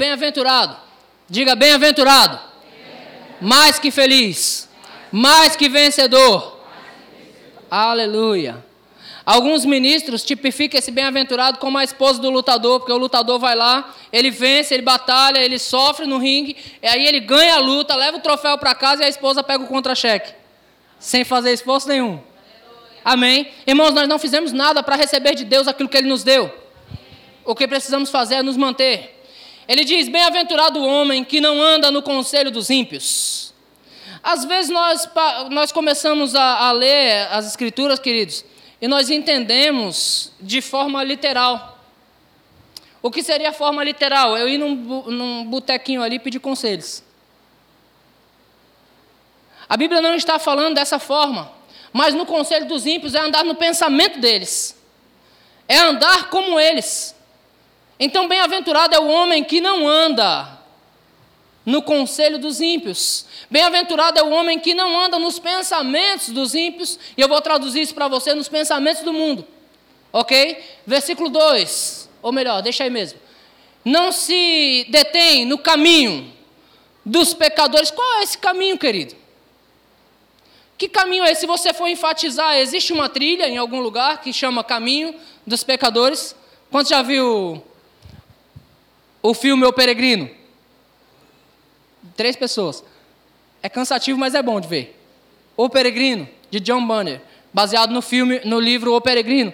bem-aventurado. Diga bem-aventurado. Mais que feliz. Mais que vencedor. Aleluia. Alguns ministros tipificam esse bem-aventurado como a esposa do lutador, porque o lutador vai lá, ele vence, ele batalha, ele sofre no ringue, e aí ele ganha a luta, leva o troféu para casa e a esposa pega o contra-cheque, sem fazer esforço nenhum. Amém? Irmãos, nós não fizemos nada para receber de Deus aquilo que Ele nos deu. O que precisamos fazer é nos manter. Ele diz: Bem-aventurado o homem que não anda no conselho dos ímpios. Às vezes nós, nós começamos a, a ler as Escrituras, queridos, e nós entendemos de forma literal. O que seria a forma literal? Eu ir num, num botequinho ali pedir conselhos. A Bíblia não está falando dessa forma. Mas no conselho dos ímpios é andar no pensamento deles, é andar como eles. Então, bem-aventurado é o homem que não anda no conselho dos ímpios. Bem-aventurado é o homem que não anda nos pensamentos dos ímpios, e eu vou traduzir isso para você nos pensamentos do mundo. Ok? Versículo 2, ou melhor, deixa aí mesmo. Não se detém no caminho dos pecadores. Qual é esse caminho, querido? Que caminho é esse? Se você for enfatizar, existe uma trilha em algum lugar que chama Caminho dos Pecadores? Quantos já viu o filme O Peregrino? Três pessoas. É cansativo, mas é bom de ver. O Peregrino, de John Banner, baseado no filme, no livro O Peregrino,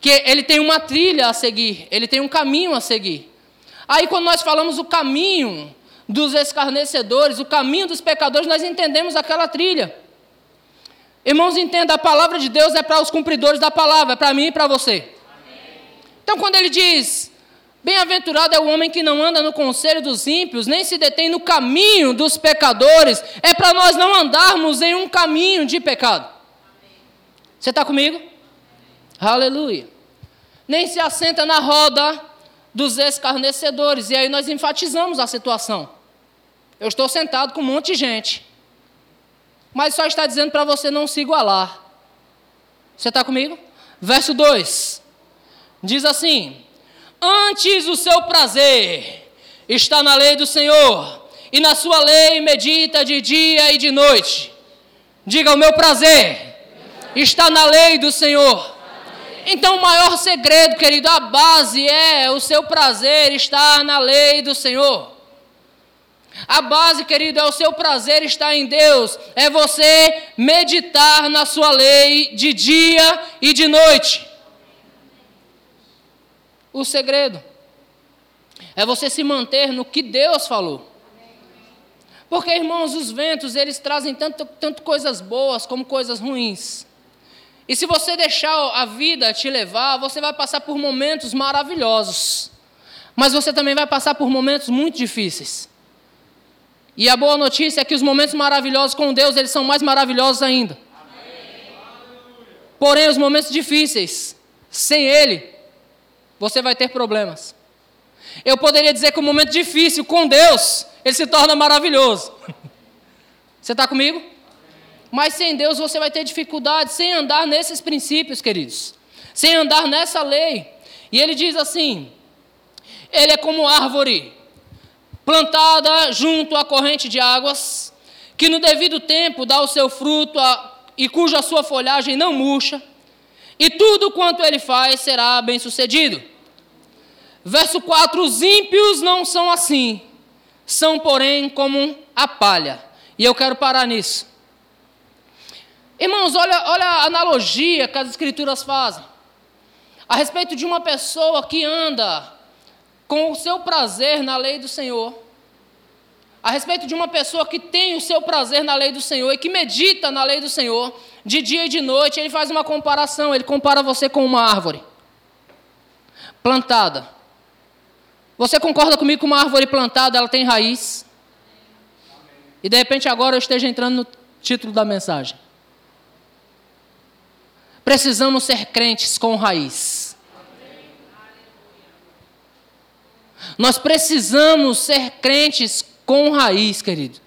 que ele tem uma trilha a seguir, ele tem um caminho a seguir. Aí quando nós falamos o caminho dos escarnecedores, o caminho dos pecadores, nós entendemos aquela trilha. Irmãos, entenda, a palavra de Deus é para os cumpridores da palavra, é para mim e para você. Então, quando ele diz, bem-aventurado é o homem que não anda no conselho dos ímpios, nem se detém no caminho dos pecadores, é para nós não andarmos em um caminho de pecado. Você está comigo? Aleluia. Nem se assenta na roda dos escarnecedores, e aí nós enfatizamos a situação. Eu estou sentado com um monte de gente mas só está dizendo para você não se igualar. Você está comigo? Verso 2 diz assim: Antes o seu prazer está na lei do Senhor, e na sua lei medita de dia e de noite. Diga: O meu prazer está na lei do Senhor. Então, o maior segredo, querido, a base é o seu prazer estar na lei do Senhor. A base, querido, é o seu prazer estar em Deus, é você meditar na sua lei de dia e de noite. O segredo é você se manter no que Deus falou. Porque, irmãos, os ventos, eles trazem tanto, tanto coisas boas como coisas ruins. E se você deixar a vida te levar, você vai passar por momentos maravilhosos. Mas você também vai passar por momentos muito difíceis. E a boa notícia é que os momentos maravilhosos com Deus, eles são mais maravilhosos ainda. Porém, os momentos difíceis, sem Ele, você vai ter problemas. Eu poderia dizer que o momento difícil com Deus, ele se torna maravilhoso. Você está comigo? Mas sem Deus você vai ter dificuldade, sem andar nesses princípios, queridos. Sem andar nessa lei. E ele diz assim: Ele é como árvore plantada junto à corrente de águas, que no devido tempo dá o seu fruto a, e cuja sua folhagem não murcha, e tudo quanto ele faz será bem sucedido. Verso 4: Os ímpios não são assim, são, porém, como a palha. E eu quero parar nisso. Irmãos, olha, olha a analogia que as Escrituras fazem a respeito de uma pessoa que anda com o seu prazer na lei do Senhor, a respeito de uma pessoa que tem o seu prazer na lei do Senhor e que medita na lei do Senhor, de dia e de noite, ele faz uma comparação, ele compara você com uma árvore plantada. Você concorda comigo que uma árvore plantada, ela tem raiz? E de repente agora eu esteja entrando no título da mensagem. Precisamos ser crentes com raiz. Nós precisamos ser crentes com raiz, querido.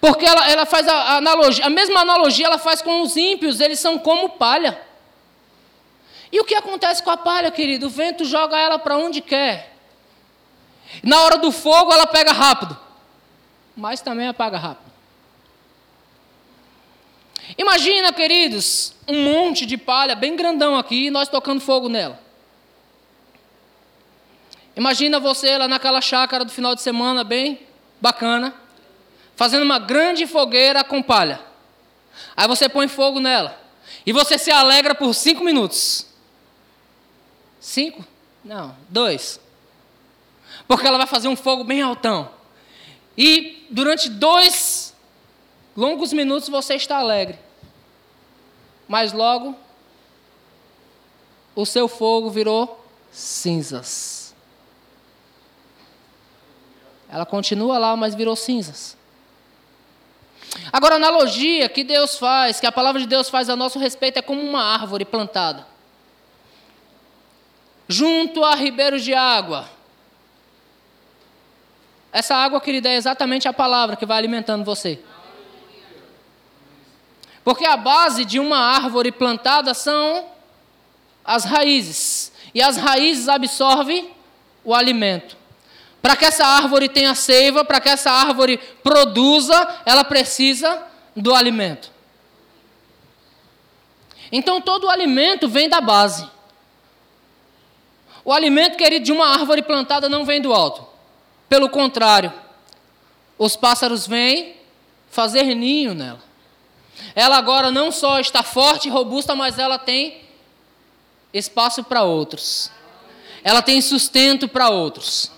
Porque ela, ela faz a, analogia, a mesma analogia ela faz com os ímpios, eles são como palha. E o que acontece com a palha, querido? O vento joga ela para onde quer. Na hora do fogo ela pega rápido, mas também apaga rápido. Imagina, queridos, um monte de palha bem grandão aqui e nós tocando fogo nela. Imagina você lá naquela chácara do final de semana, bem bacana, fazendo uma grande fogueira com palha. Aí você põe fogo nela. E você se alegra por cinco minutos. Cinco? Não, dois. Porque ela vai fazer um fogo bem altão. E durante dois longos minutos você está alegre. Mas logo o seu fogo virou cinzas. Ela continua lá, mas virou cinzas. Agora, a analogia que Deus faz, que a palavra de Deus faz a nosso respeito, é como uma árvore plantada junto a ribeiros de água. Essa água, querida, é exatamente a palavra que vai alimentando você. Porque a base de uma árvore plantada são as raízes. E as raízes absorvem o alimento. Para que essa árvore tenha seiva, para que essa árvore produza, ela precisa do alimento. Então todo o alimento vem da base. O alimento, querido, de uma árvore plantada não vem do alto. Pelo contrário, os pássaros vêm fazer ninho nela. Ela agora não só está forte e robusta, mas ela tem espaço para outros. Ela tem sustento para outros.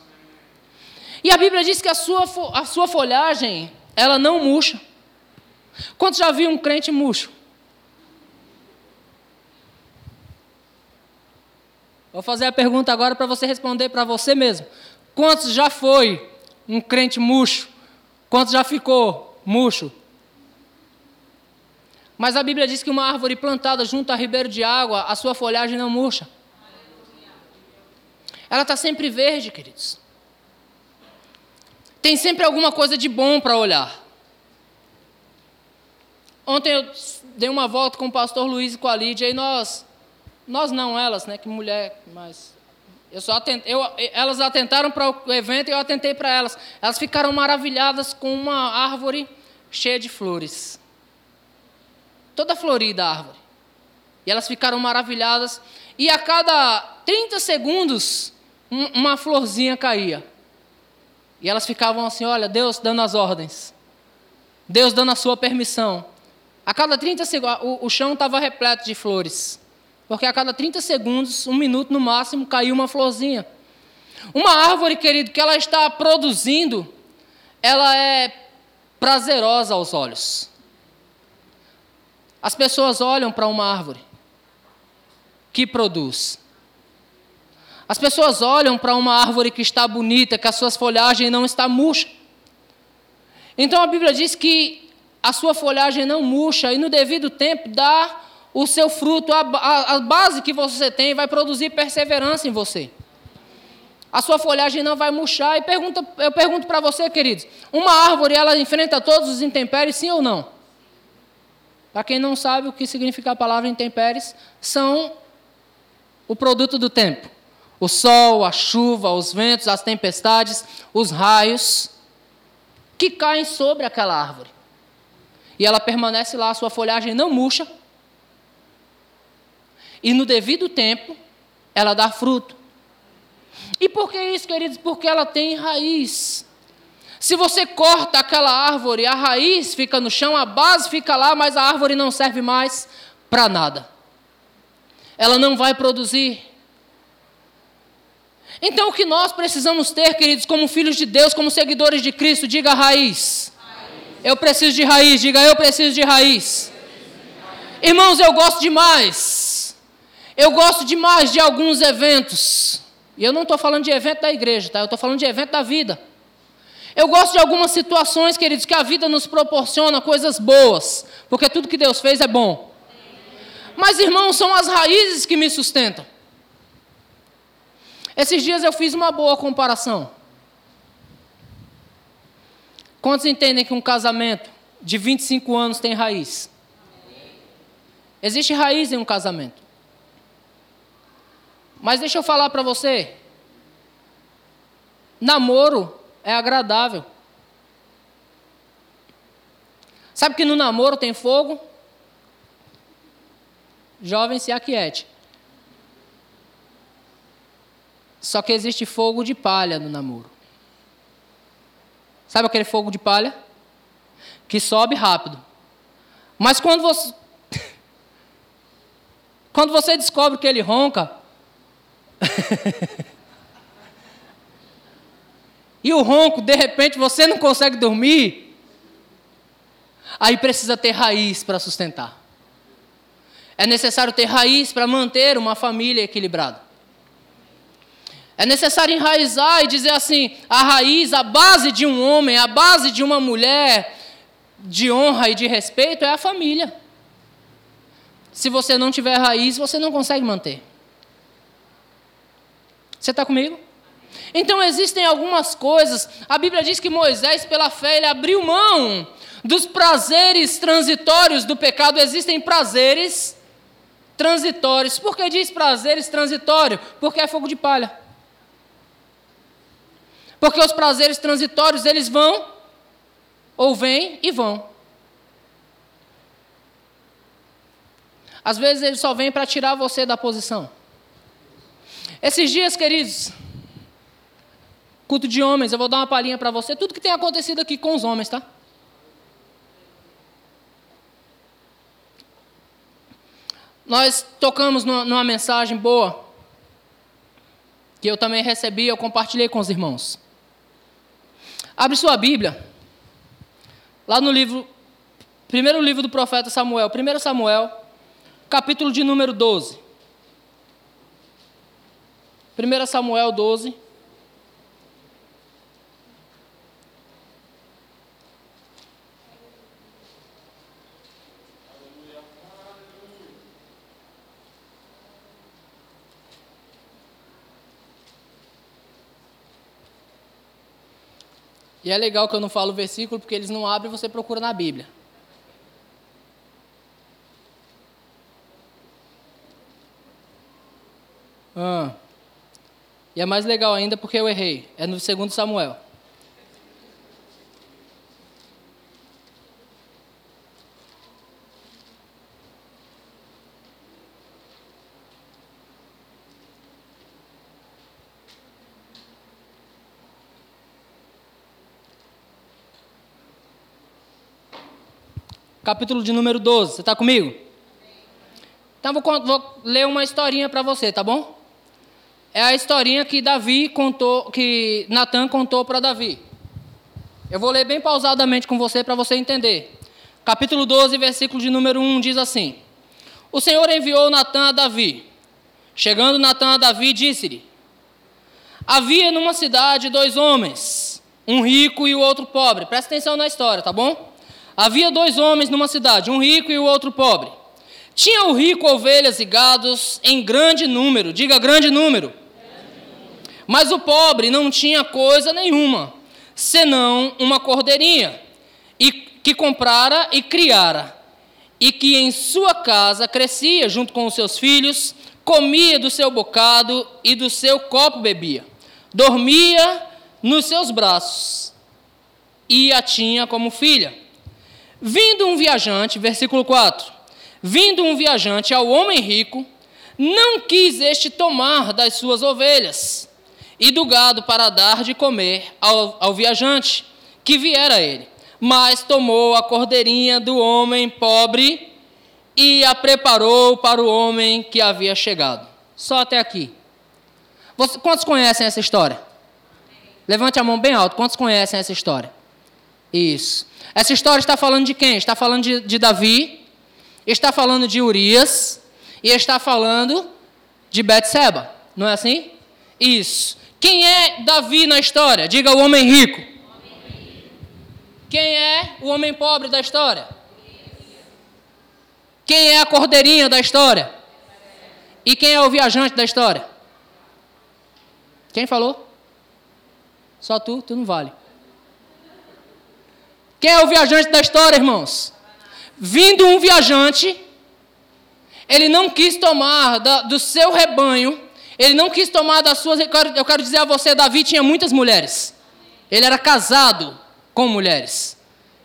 E a Bíblia diz que a sua, a sua folhagem, ela não murcha. Quantos já viu um crente murcho? Vou fazer a pergunta agora para você responder para você mesmo. Quantos já foi um crente murcho? Quantos já ficou murcho? Mas a Bíblia diz que uma árvore plantada junto a ribeiro de água, a sua folhagem não murcha. Ela está sempre verde, queridos. Tem sempre alguma coisa de bom para olhar. Ontem eu dei uma volta com o pastor Luiz e com a Lídia e nós nós não, elas, né? Que mulher, mas. Eu só atent, eu, elas atentaram para o evento e eu atentei para elas. Elas ficaram maravilhadas com uma árvore cheia de flores. Toda florida a árvore. E elas ficaram maravilhadas. E a cada 30 segundos, um, uma florzinha caía. E elas ficavam assim: olha, Deus dando as ordens. Deus dando a sua permissão. A cada 30 segundos, o, chão estava repleto de flores. Porque a cada 30 segundos, um minuto no máximo, caiu uma florzinha. Uma árvore, querido, que ela está produzindo, ela é prazerosa aos olhos. As pessoas olham para uma árvore que produz. As pessoas olham para uma árvore que está bonita, que as suas folhagens não está murcha. Então a Bíblia diz que a sua folhagem não murcha e no devido tempo dá o seu fruto, a, a, a base que você tem, vai produzir perseverança em você. A sua folhagem não vai murchar. E pergunta, eu pergunto para você, queridos: uma árvore, ela enfrenta todos os intempéries, sim ou não? Para quem não sabe o que significa a palavra intempéries, são o produto do tempo. O sol, a chuva, os ventos, as tempestades, os raios que caem sobre aquela árvore. E ela permanece lá, a sua folhagem não murcha, e no devido tempo, ela dá fruto. E por que isso, queridos? Porque ela tem raiz. Se você corta aquela árvore, a raiz fica no chão, a base fica lá, mas a árvore não serve mais para nada. Ela não vai produzir. Então, o que nós precisamos ter, queridos, como filhos de Deus, como seguidores de Cristo, diga raiz. raiz. Eu preciso de raiz, diga eu preciso de raiz. Irmãos, eu gosto demais eu gosto demais de alguns eventos. E eu não estou falando de evento da igreja, tá? Eu estou falando de evento da vida. Eu gosto de algumas situações, queridos, que a vida nos proporciona coisas boas, porque tudo que Deus fez é bom. Mas, irmãos, são as raízes que me sustentam. Esses dias eu fiz uma boa comparação. Quantos entendem que um casamento de 25 anos tem raiz? Existe raiz em um casamento. Mas deixa eu falar para você. namoro é agradável. Sabe que no namoro tem fogo? Jovem, se aquiete. Só que existe fogo de palha no namoro. Sabe aquele fogo de palha? Que sobe rápido. Mas quando você. quando você descobre que ele ronca. e o ronco, de repente, você não consegue dormir. Aí precisa ter raiz para sustentar. É necessário ter raiz para manter uma família equilibrada. É necessário enraizar e dizer assim: a raiz, a base de um homem, a base de uma mulher de honra e de respeito é a família. Se você não tiver raiz, você não consegue manter. Você está comigo? Então existem algumas coisas. A Bíblia diz que Moisés, pela fé, ele abriu mão dos prazeres transitórios do pecado. Existem prazeres transitórios. Por que diz prazeres transitórios? Porque é fogo de palha. Porque os prazeres transitórios, eles vão, ou vêm e vão. Às vezes eles só vêm para tirar você da posição. Esses dias, queridos, culto de homens, eu vou dar uma palhinha para você, tudo que tem acontecido aqui com os homens, tá? Nós tocamos numa, mensagem boa, que eu também recebi, eu compartilhei com os irmãos. Abre sua Bíblia, lá no livro, primeiro livro do profeta Samuel, 1 Samuel, capítulo de número 12. 1 Samuel 12. E é legal que eu não falo o versículo, porque eles não abrem e você procura na Bíblia. Ah. E é mais legal ainda porque eu errei. É no segundo Samuel. Capítulo de número 12. Você está comigo? Então vou, vou ler uma historinha para você, tá bom? é a historinha que Davi contou, que Natan contou para Davi. Eu vou ler bem pausadamente com você para você entender. Capítulo 12, versículo de número 1 diz assim: O Senhor enviou Natan a Davi. Chegando Natan a Davi, disse-lhe: Havia numa cidade dois homens, um rico e o outro pobre. Presta atenção na história, tá bom? Havia dois homens numa cidade, um rico e o outro pobre. Tinha o rico ovelhas e gados em grande número, diga grande número. Mas o pobre não tinha coisa nenhuma, senão uma cordeirinha, e que comprara e criara, e que em sua casa crescia junto com os seus filhos, comia do seu bocado e do seu copo bebia, dormia nos seus braços e a tinha como filha. Vindo um viajante, versículo 4: Vindo um viajante ao homem rico, não quis este tomar das suas ovelhas e do gado para dar de comer ao, ao viajante que viera ele. Mas tomou a cordeirinha do homem pobre e a preparou para o homem que havia chegado. Só até aqui. Você, quantos conhecem essa história? Levante a mão bem alto. Quantos conhecem essa história? Isso. Essa história está falando de quem? Está falando de, de Davi, está falando de Urias e está falando de Betseba. Não é assim? Isso. Quem é Davi na história? Diga o homem rico. Quem é o homem pobre da história? Quem é a cordeirinha da história? E quem é o viajante da história? Quem falou? Só tu, tu não vale. Quem é o viajante da história, irmãos? Vindo um viajante, ele não quis tomar da, do seu rebanho Ele não quis tomar das suas. Eu quero, eu quero dizer a você: Davi tinha muitas mulheres. Ele era casado com mulheres.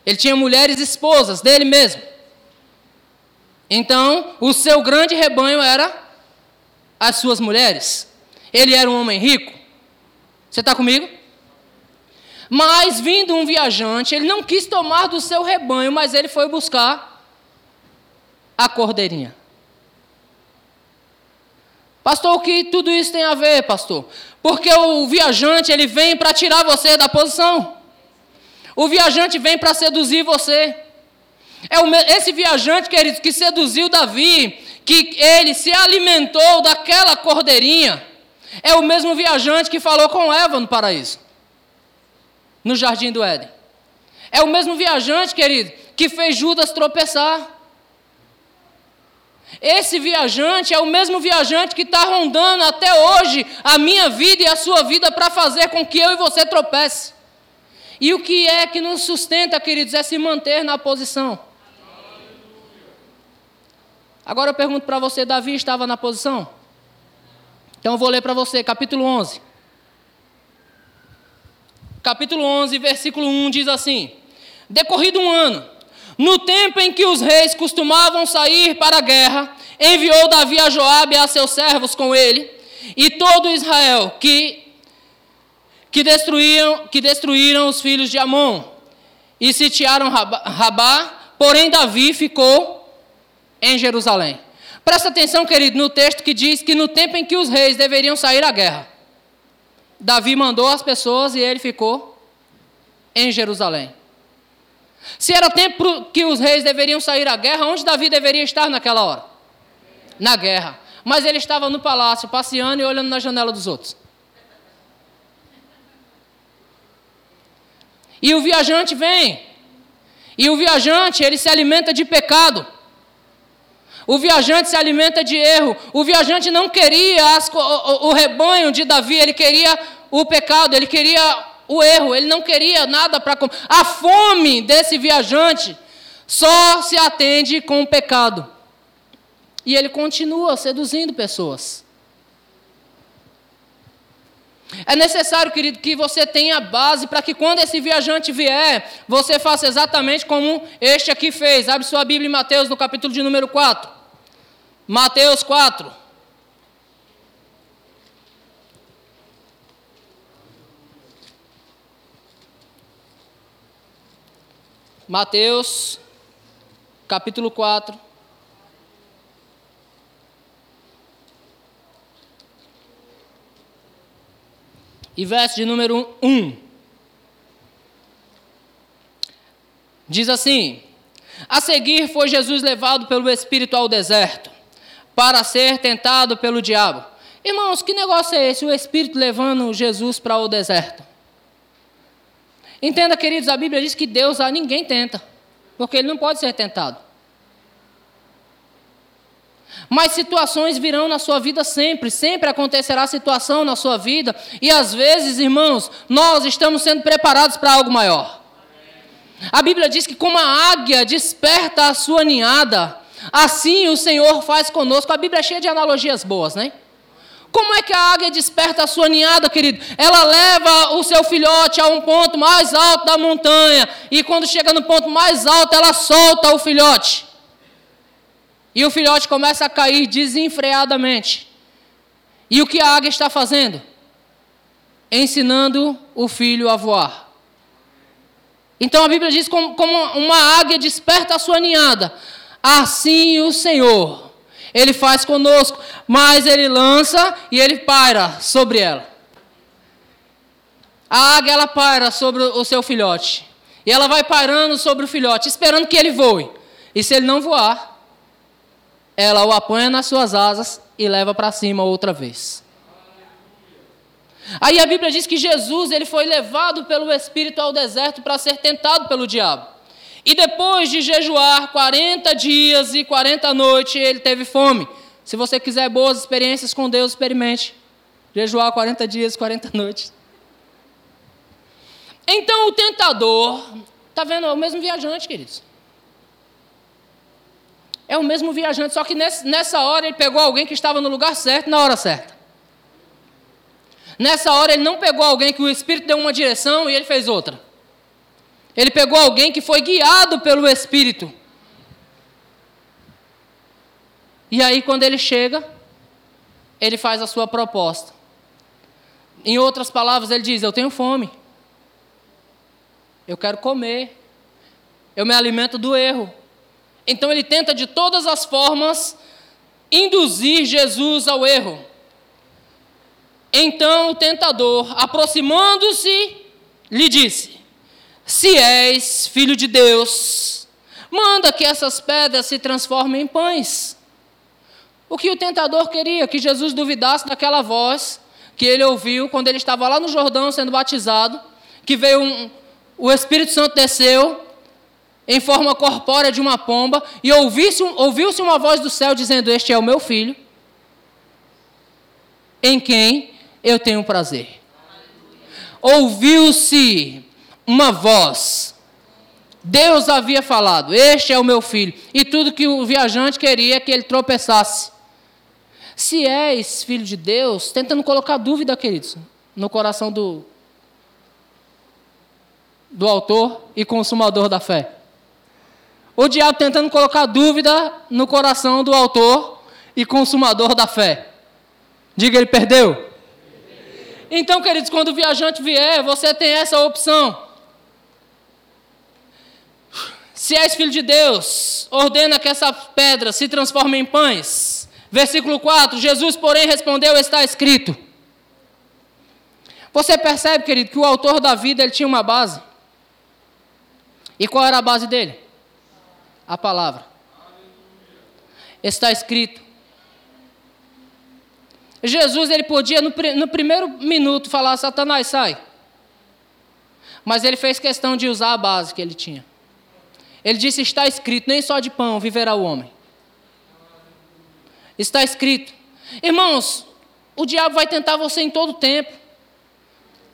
Ele tinha mulheres esposas dele mesmo. Então, o seu grande rebanho era as suas mulheres. Ele era um homem rico. Você está comigo? Mas, vindo um viajante, ele não quis tomar do seu rebanho, mas ele foi buscar a cordeirinha. Pastor, o que tudo isso tem a ver, pastor? Porque o viajante, ele vem para tirar você da posição. O viajante vem para seduzir você. É esse viajante, queridos, que seduziu Davi, que ele se alimentou daquela cordeirinha, é o mesmo viajante que falou com Eva no paraíso, no jardim do Éden. É o mesmo viajante, querido, que fez Judas tropeçar. Esse viajante é o mesmo viajante que está rondando até hoje a minha vida e a sua vida para fazer com que eu e você tropece. E o que é que nos sustenta, queridos, é se manter na posição. Agora eu pergunto para você: Davi estava na posição? Então eu vou ler para você, capítulo 11. Capítulo 11, versículo 1 diz assim: Decorrido um ano, no tempo em que os reis costumavam sair para a guerra, enviou Davi a Joabe e a seus servos com ele, e todo Israel que que destruíram, que destruíram os filhos de Amon e sitiaram Rabá, porém Davi ficou em Jerusalém. Presta atenção, querido, no texto que diz que no tempo em que os reis deveriam sair à guerra, Davi mandou as pessoas e ele ficou em Jerusalém. Se era tempo que os reis deveriam sair à guerra, onde Davi deveria estar naquela hora? Na guerra. Mas ele estava no palácio, passeando e olhando na janela dos outros. E o viajante vem. E o viajante, ele se alimenta de pecado. O viajante se alimenta de erro. O viajante não queria as, o, o, rebanho de Davi, ele queria o pecado, ele queria o erro, ele não queria nada para comer. A fome desse viajante só se atende com o pecado. E ele continua seduzindo pessoas. É necessário, querido, que você tenha base para que quando esse viajante vier, você faça exatamente como este aqui fez. Abre sua Bíblia em Mateus, no capítulo de número 4. Mateus 4. Mateus, capítulo 4. e verso de número 1. Diz assim: A seguir foi Jesus levado pelo Espírito ao deserto, para ser tentado pelo diabo. Irmãos, que negócio é esse? O Espírito levando Jesus para o deserto. Entenda, queridos, a Bíblia diz que Deus a ninguém tenta, porque ele não pode ser tentado. Mas situações virão na sua vida sempre, sempre acontecerá situação na sua vida, e às vezes, irmãos, nós estamos sendo preparados para algo maior. A Bíblia diz que como a águia desperta a sua ninhada, assim o Senhor faz conosco. A Bíblia é cheia de analogias boas, né? Como é que a águia desperta a sua ninhada, querido? Ela leva o seu filhote a um ponto mais alto da montanha, e quando chega no ponto mais alto, ela solta o filhote. E o filhote começa a cair desenfreadamente. E o que a águia está fazendo? Ensinando o filho a voar. Então a Bíblia diz: como, como uma águia desperta a sua ninhada, assim o Senhor, Ele faz conosco, mas Ele lança e Ele paira sobre ela. A águia ela paira sobre o seu filhote. E ela vai parando sobre o filhote, esperando que ele voe. E se ele não voar, ela o apanha nas suas asas e leva para cima outra vez. Aí a Bíblia diz que Jesus ele foi levado pelo Espírito ao deserto para ser tentado pelo diabo. E depois de jejuar 40 dias e 40 noites, ele teve fome. Se você quiser boas experiências com Deus, experimente. Jejuar 40 dias e 40 noites. Então o tentador, está vendo? É o mesmo viajante, queridos. É o mesmo viajante, só que nessa hora ele pegou alguém que estava no lugar certo, na hora certa. Nessa hora ele não pegou alguém que o Espírito deu uma direção e ele fez outra. Ele pegou alguém que foi guiado pelo Espírito. E aí, quando ele chega, ele faz a sua proposta. Em outras palavras, ele diz: Eu tenho fome. Eu quero comer. Eu me alimento do erro. Então ele tenta de todas as formas induzir Jesus ao erro. Então o tentador, aproximando-se, lhe disse: Se és filho de Deus, manda que essas pedras se transformem em pães. O que o tentador queria? Que Jesus duvidasse daquela voz que ele ouviu quando ele estava lá no Jordão sendo batizado, que veio um, o Espírito Santo desceu em forma corpórea de uma pomba e ouviu-se uma voz do céu dizendo: Este é o meu filho, em quem eu tenho prazer. Ouviu-se uma voz. Deus havia falado: Este é o meu filho. E tudo que o viajante queria é que ele tropeçasse. Se és filho de Deus, tentando colocar dúvida, queridos, no coração do, do autor e consumador da fé. O diabo tentando colocar dúvida no coração do autor e consumador da fé. Diga, ele perdeu? Então, queridos, quando o viajante vier, você tem essa opção. Se és filho de Deus, ordena que essa pedra se transforme em pães. Versículo 4: Jesus, porém, respondeu: Está escrito. Você percebe, querido, que o autor da vida ele tinha uma base. E qual era a base dele? A palavra. Está escrito. Jesus ele podia no, no primeiro minuto falar: Satanás, sai. Mas ele fez questão de usar a base que ele tinha. Ele disse: Está escrito, nem só de pão viverá o homem Está escrito. Irmãos, o diabo vai tentar você em todo tempo.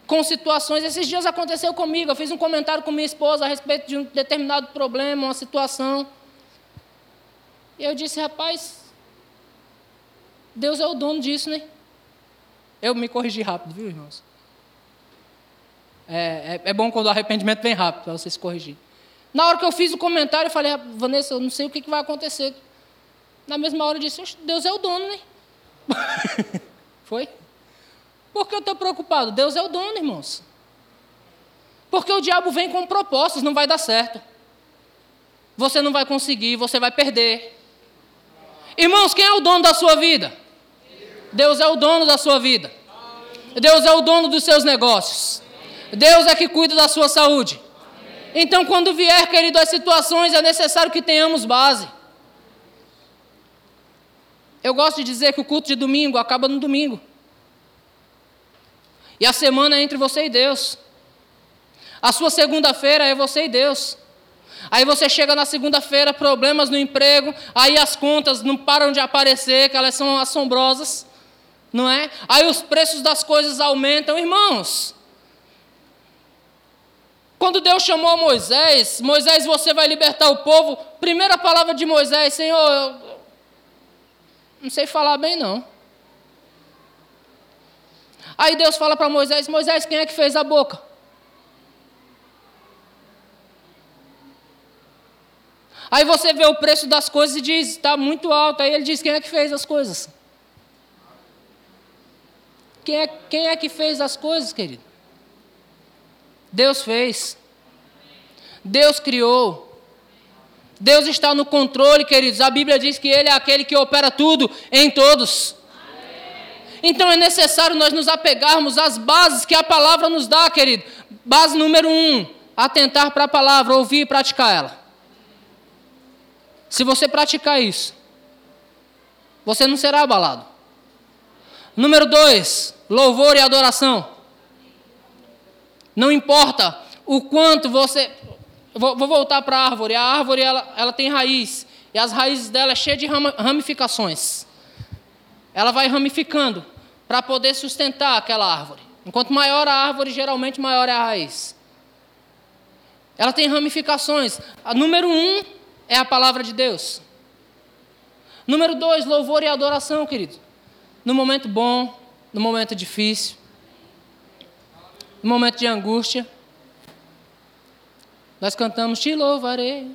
Com situações. Esses dias aconteceu comigo. Eu fiz um comentário com minha esposa a respeito de um determinado problema, uma situação. E eu disse, rapaz, Deus é o dono disso, né? Eu me corrigi rápido, viu, irmãos? É, é, é bom quando o arrependimento vem rápido, para você se corrigir. Na hora que eu fiz o comentário, eu falei, Vanessa, eu não sei o que, que vai acontecer. Na mesma hora eu disse, Deus é o dono, né? Foi? Por que eu estou preocupado? Deus é o dono, irmãos. Porque o diabo vem com propostas, não vai dar certo. Você não vai conseguir, você vai perder. Irmãos, quem é o dono da sua vida? Deus é o dono da sua vida. Deus é o dono dos seus negócios. Deus é que cuida da sua saúde. Então, quando vier, querido, as situações, é necessário que tenhamos base. Eu gosto de dizer que o culto de domingo acaba no domingo. E a semana é entre você e Deus. A sua segunda-feira é você e Deus. Aí você chega na segunda-feira, problemas no emprego, aí as contas não param de aparecer, que elas são assombrosas, não é? Aí os preços das coisas aumentam, irmãos. Quando Deus chamou Moisés, Moisés, você vai libertar o povo. Primeira palavra de Moisés, Senhor, não sei falar bem, não. Aí Deus fala para Moisés: Moisés, quem é que fez a boca? Aí você vê o preço das coisas e diz: está muito alto. Aí ele diz: quem é que fez as coisas? Quem é, quem é que fez as coisas, querido? Deus fez. Deus criou. Deus está no controle, queridos. A Bíblia diz que Ele é aquele que opera tudo em todos. Então é necessário nós nos apegarmos às bases que a palavra nos dá, querido. Base número um: atentar para a palavra, ouvir e praticar ela. Se você praticar isso, você não será abalado. Número dois: louvor e adoração. Não importa o quanto você. Vou, vou voltar para a árvore. A árvore ela, ela tem raiz. E as raízes dela é cheia de ramificações. Ela vai ramificando para poder sustentar aquela árvore. Enquanto maior a árvore, geralmente maior é a raiz. Ela tem ramificações. A número um é a palavra de Deus. Número dois, louvor e adoração, querido. No momento bom, no momento difícil. No momento de angústia, nós cantamos Te louvarei,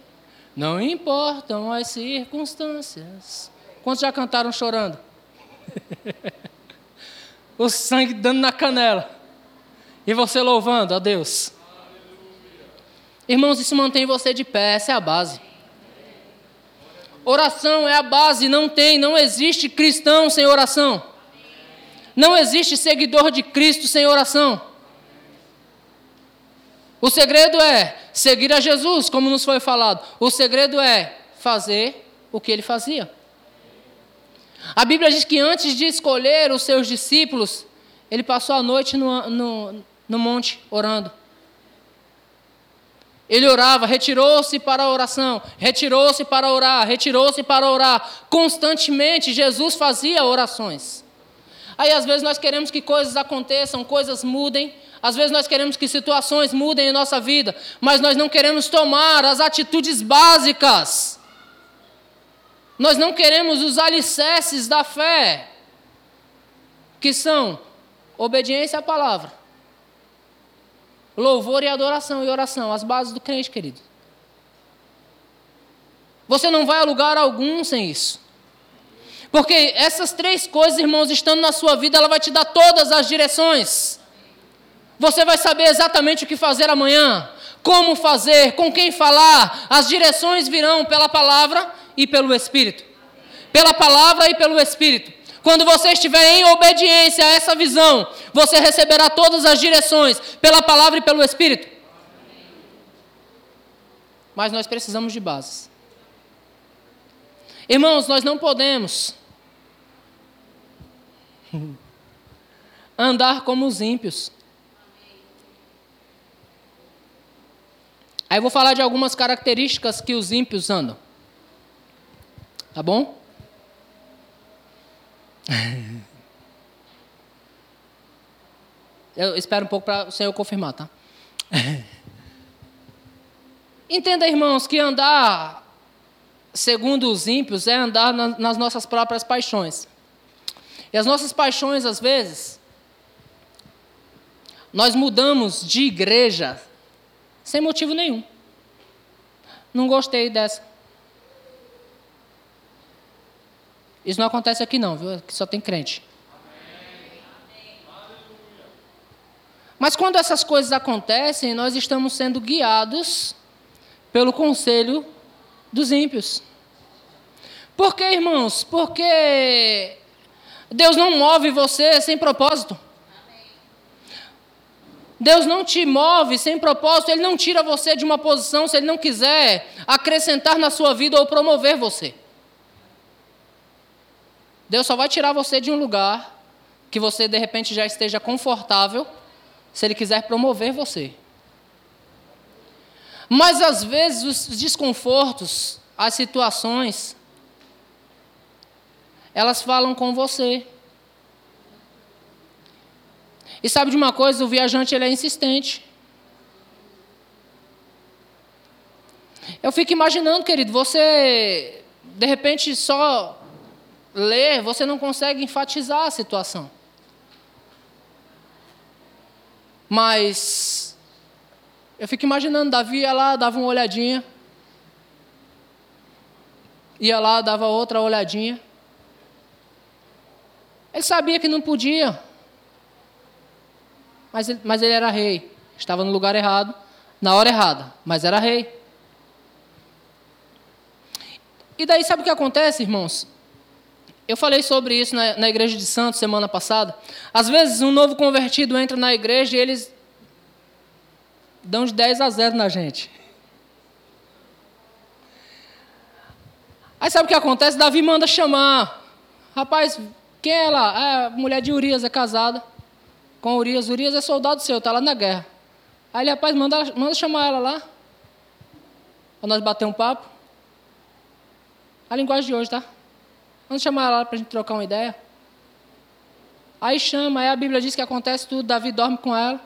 não importam as circunstâncias. Quantos já cantaram chorando? o sangue dando na canela. E você louvando a Deus. Irmãos, isso mantém você de pé, essa é a base. Oração é a base, não tem, não existe cristão sem oração. Não existe seguidor de Cristo sem oração. O segredo é seguir a Jesus, como nos foi falado. O segredo é fazer o que ele fazia. A Bíblia diz que antes de escolher os seus discípulos, ele passou a noite no, no, no monte orando. Ele orava, retirou-se para a oração, retirou-se para orar, retirou-se para orar. Constantemente Jesus fazia orações. Aí às vezes nós queremos que coisas aconteçam, coisas mudem, às vezes nós queremos que situações mudem em nossa vida, mas nós não queremos tomar as atitudes básicas. Nós não queremos os alicerces da fé, que são obediência à palavra, louvor e adoração e oração, as bases do crente, querido. Você não vai a lugar algum sem isso. Porque essas três coisas, irmãos, estando na sua vida, ela vai te dar todas as direções. Você vai saber exatamente o que fazer amanhã, como fazer, com quem falar. As direções virão pela palavra e pelo Espírito. Pela palavra e pelo Espírito. Quando você estiver em obediência a essa visão, você receberá todas as direções pela palavra e pelo Espírito. Mas nós precisamos de bases. Irmãos, nós não podemos andar como os ímpios. Aí eu vou falar de algumas características que os ímpios andam. Tá bom? Eu espero um pouco para o Senhor confirmar, tá? Entenda, irmãos, que andar segundo os ímpios é andar nas nossas próprias paixões. E as nossas paixões, às vezes, nós mudamos de igreja sem motivo nenhum. Não gostei dessa. Isso não acontece aqui não, viu? Aqui só tem crente. Mas quando essas coisas acontecem, nós estamos sendo guiados pelo conselho dos ímpios. Por quê, irmãos? Porque Deus não move você sem propósito. Deus não te move sem propósito, Ele não tira você de uma posição se Ele não quiser acrescentar na sua vida ou promover você. Deus só vai tirar você de um lugar que você de repente já esteja confortável, se Ele quiser promover você. Mas às vezes os desconfortos, as situações, elas falam com você. E sabe de uma coisa? O viajante ele é insistente. Eu fico imaginando, querido, você de repente só ler, você não consegue enfatizar a situação. Mas eu fico imaginando, Davi ia lá, dava uma olhadinha. Ia lá, dava outra olhadinha. Ele sabia que não podia, mas ele, mas ele era rei. Estava no lugar errado, na hora errada, mas era rei. E daí sabe o que acontece, irmãos? Eu falei sobre isso na, na igreja de Santos semana passada. Às vezes um novo convertido entra na igreja e eles dão de 10 a 0 na gente. Aí sabe o que acontece? Davi manda chamar. Rapaz, quem é ela? É a mulher de Urias, é casada com Urias. Urias é soldado seu, está lá na guerra. Aí ele, rapaz, manda, manda chamar ela lá. Para nós bater um papo. A linguagem de hoje, tá? Vamos chamar ela lá para a gente trocar uma ideia. Aí chama, aí a Bíblia diz que acontece tudo, Davi dorme com ela.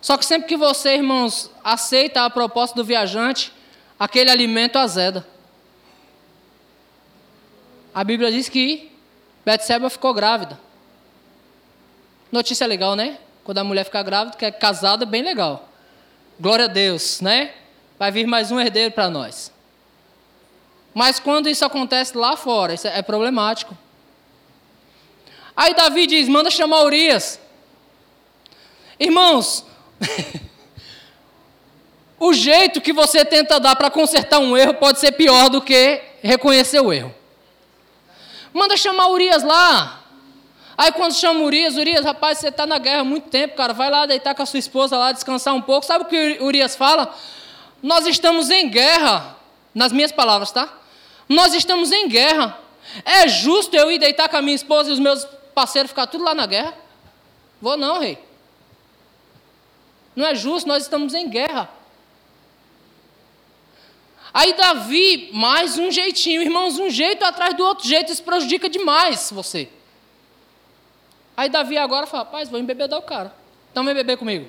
Só que sempre que você, irmãos, aceita a proposta do viajante, aquele alimento azeda. A Bíblia diz que Betseba ficou grávida. Notícia legal, né? Quando a mulher fica grávida, que é casada, bem legal. Glória a Deus, né? Vai vir mais um herdeiro para nós. Mas quando isso acontece lá fora, isso é problemático. Aí Davi diz: manda chamar Urias. Irmãos, o jeito que você tenta dar para consertar um erro pode ser pior do que reconhecer o erro. Manda chamar Urias lá. Aí quando chama Urias, Urias, rapaz, você está na guerra há muito tempo, cara, vai lá deitar com a sua esposa lá, descansar um pouco. Sabe o que Urias fala? Nós estamos em guerra, nas minhas palavras, tá? Nós estamos em guerra. É justo eu ir deitar com a minha esposa e os meus parceiros ficar tudo lá na guerra? Vou não, rei. Não é justo, nós estamos em guerra. Aí Davi, mais um jeitinho, irmãos, um jeito atrás do outro jeito, isso prejudica demais você. Aí Davi agora fala, rapaz, vou embebedar o cara. Então vem beber comigo.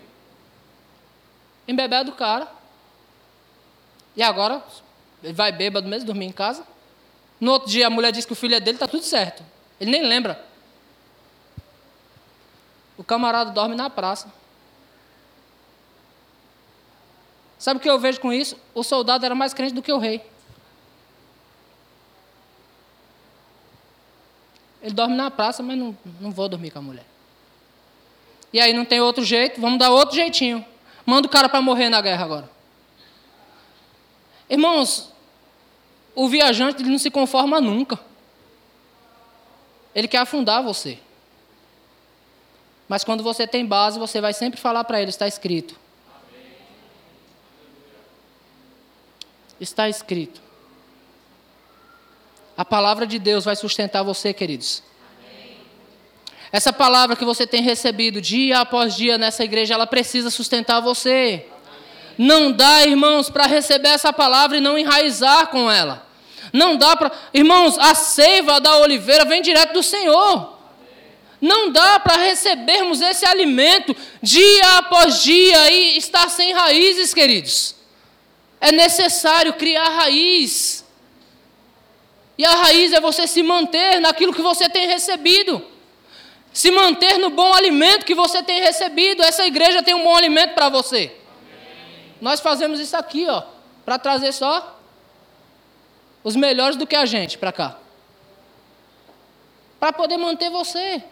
Embebeda o cara. E agora, ele vai bêbado mesmo, dormir em casa. No outro dia a mulher diz que o filho é dele, está tudo certo. Ele nem lembra. O camarada dorme na praça. Sabe o que eu vejo com isso? O soldado era mais crente do que o rei. Ele dorme na praça, mas não, não vou dormir com a mulher. E aí não tem outro jeito, vamos dar outro jeitinho. Manda o cara para morrer na guerra agora. Irmãos, o viajante ele não se conforma nunca. Ele quer afundar você. Mas quando você tem base, você vai sempre falar para ele: está escrito. Está escrito. A palavra de Deus vai sustentar você, queridos. Essa palavra que você tem recebido dia após dia nessa igreja, ela precisa sustentar você. Não dá, irmãos, para receber essa palavra e não enraizar com ela. Não dá para. Irmãos, a seiva da oliveira vem direto do Senhor. Não dá para recebermos esse alimento dia após dia e estar sem raízes, queridos. É necessário criar raiz. E a raiz é você se manter naquilo que você tem recebido. Se manter no bom alimento que você tem recebido. Essa igreja tem um bom alimento para você. Amém. Nós fazemos isso aqui, ó, para trazer só os melhores do que a gente para cá. Para poder manter você.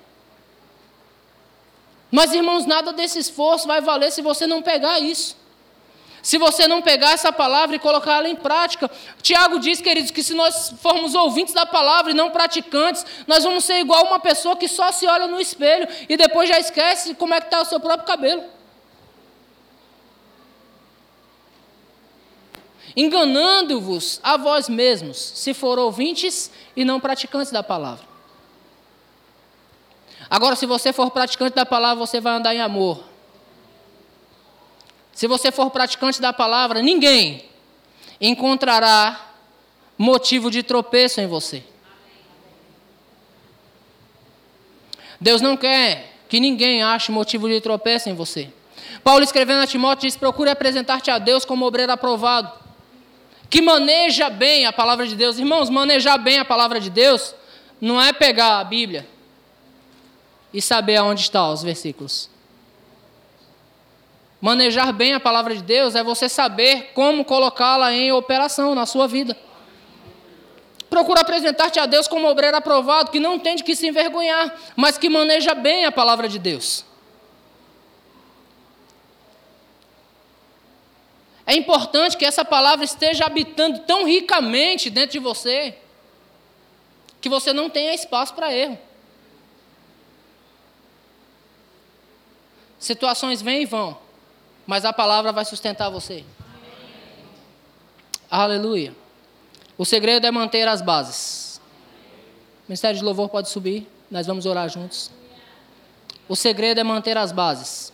Mas, irmãos, nada desse esforço vai valer se você não pegar isso. Se você não pegar essa palavra e colocar ela em prática, Tiago diz, queridos, que se nós formos ouvintes da palavra e não praticantes, nós vamos ser igual uma pessoa que só se olha no espelho e depois já esquece como é que está o seu próprio cabelo. Enganando-vos a vós mesmos, se for ouvintes e não praticantes da palavra. Agora, se você for praticante da palavra, você vai andar em amor se você for praticante da palavra, ninguém encontrará motivo de tropeço em você. Deus não quer que ninguém ache motivo de tropeço em você. Paulo escrevendo a Timóteo diz: procure apresentar-te a Deus como obreiro aprovado, que maneja bem a palavra de Deus. Irmãos, manejar bem a palavra de Deus não é pegar a Bíblia e saber aonde estão os versículos. Manejar bem a palavra de Deus é você saber como colocá-la em operação na sua vida. Procura apresentar-te a Deus como obreiro aprovado, que não tem de que se envergonhar, mas que maneja bem a palavra de Deus. É importante que essa palavra esteja habitando tão ricamente dentro de você, que você não tenha espaço para erro. Situações vêm e vão mas a palavra vai sustentar você. Aleluia. O segredo é manter as bases. O Ministério de Louvor pode subir, nós vamos orar juntos. O segredo é manter as bases.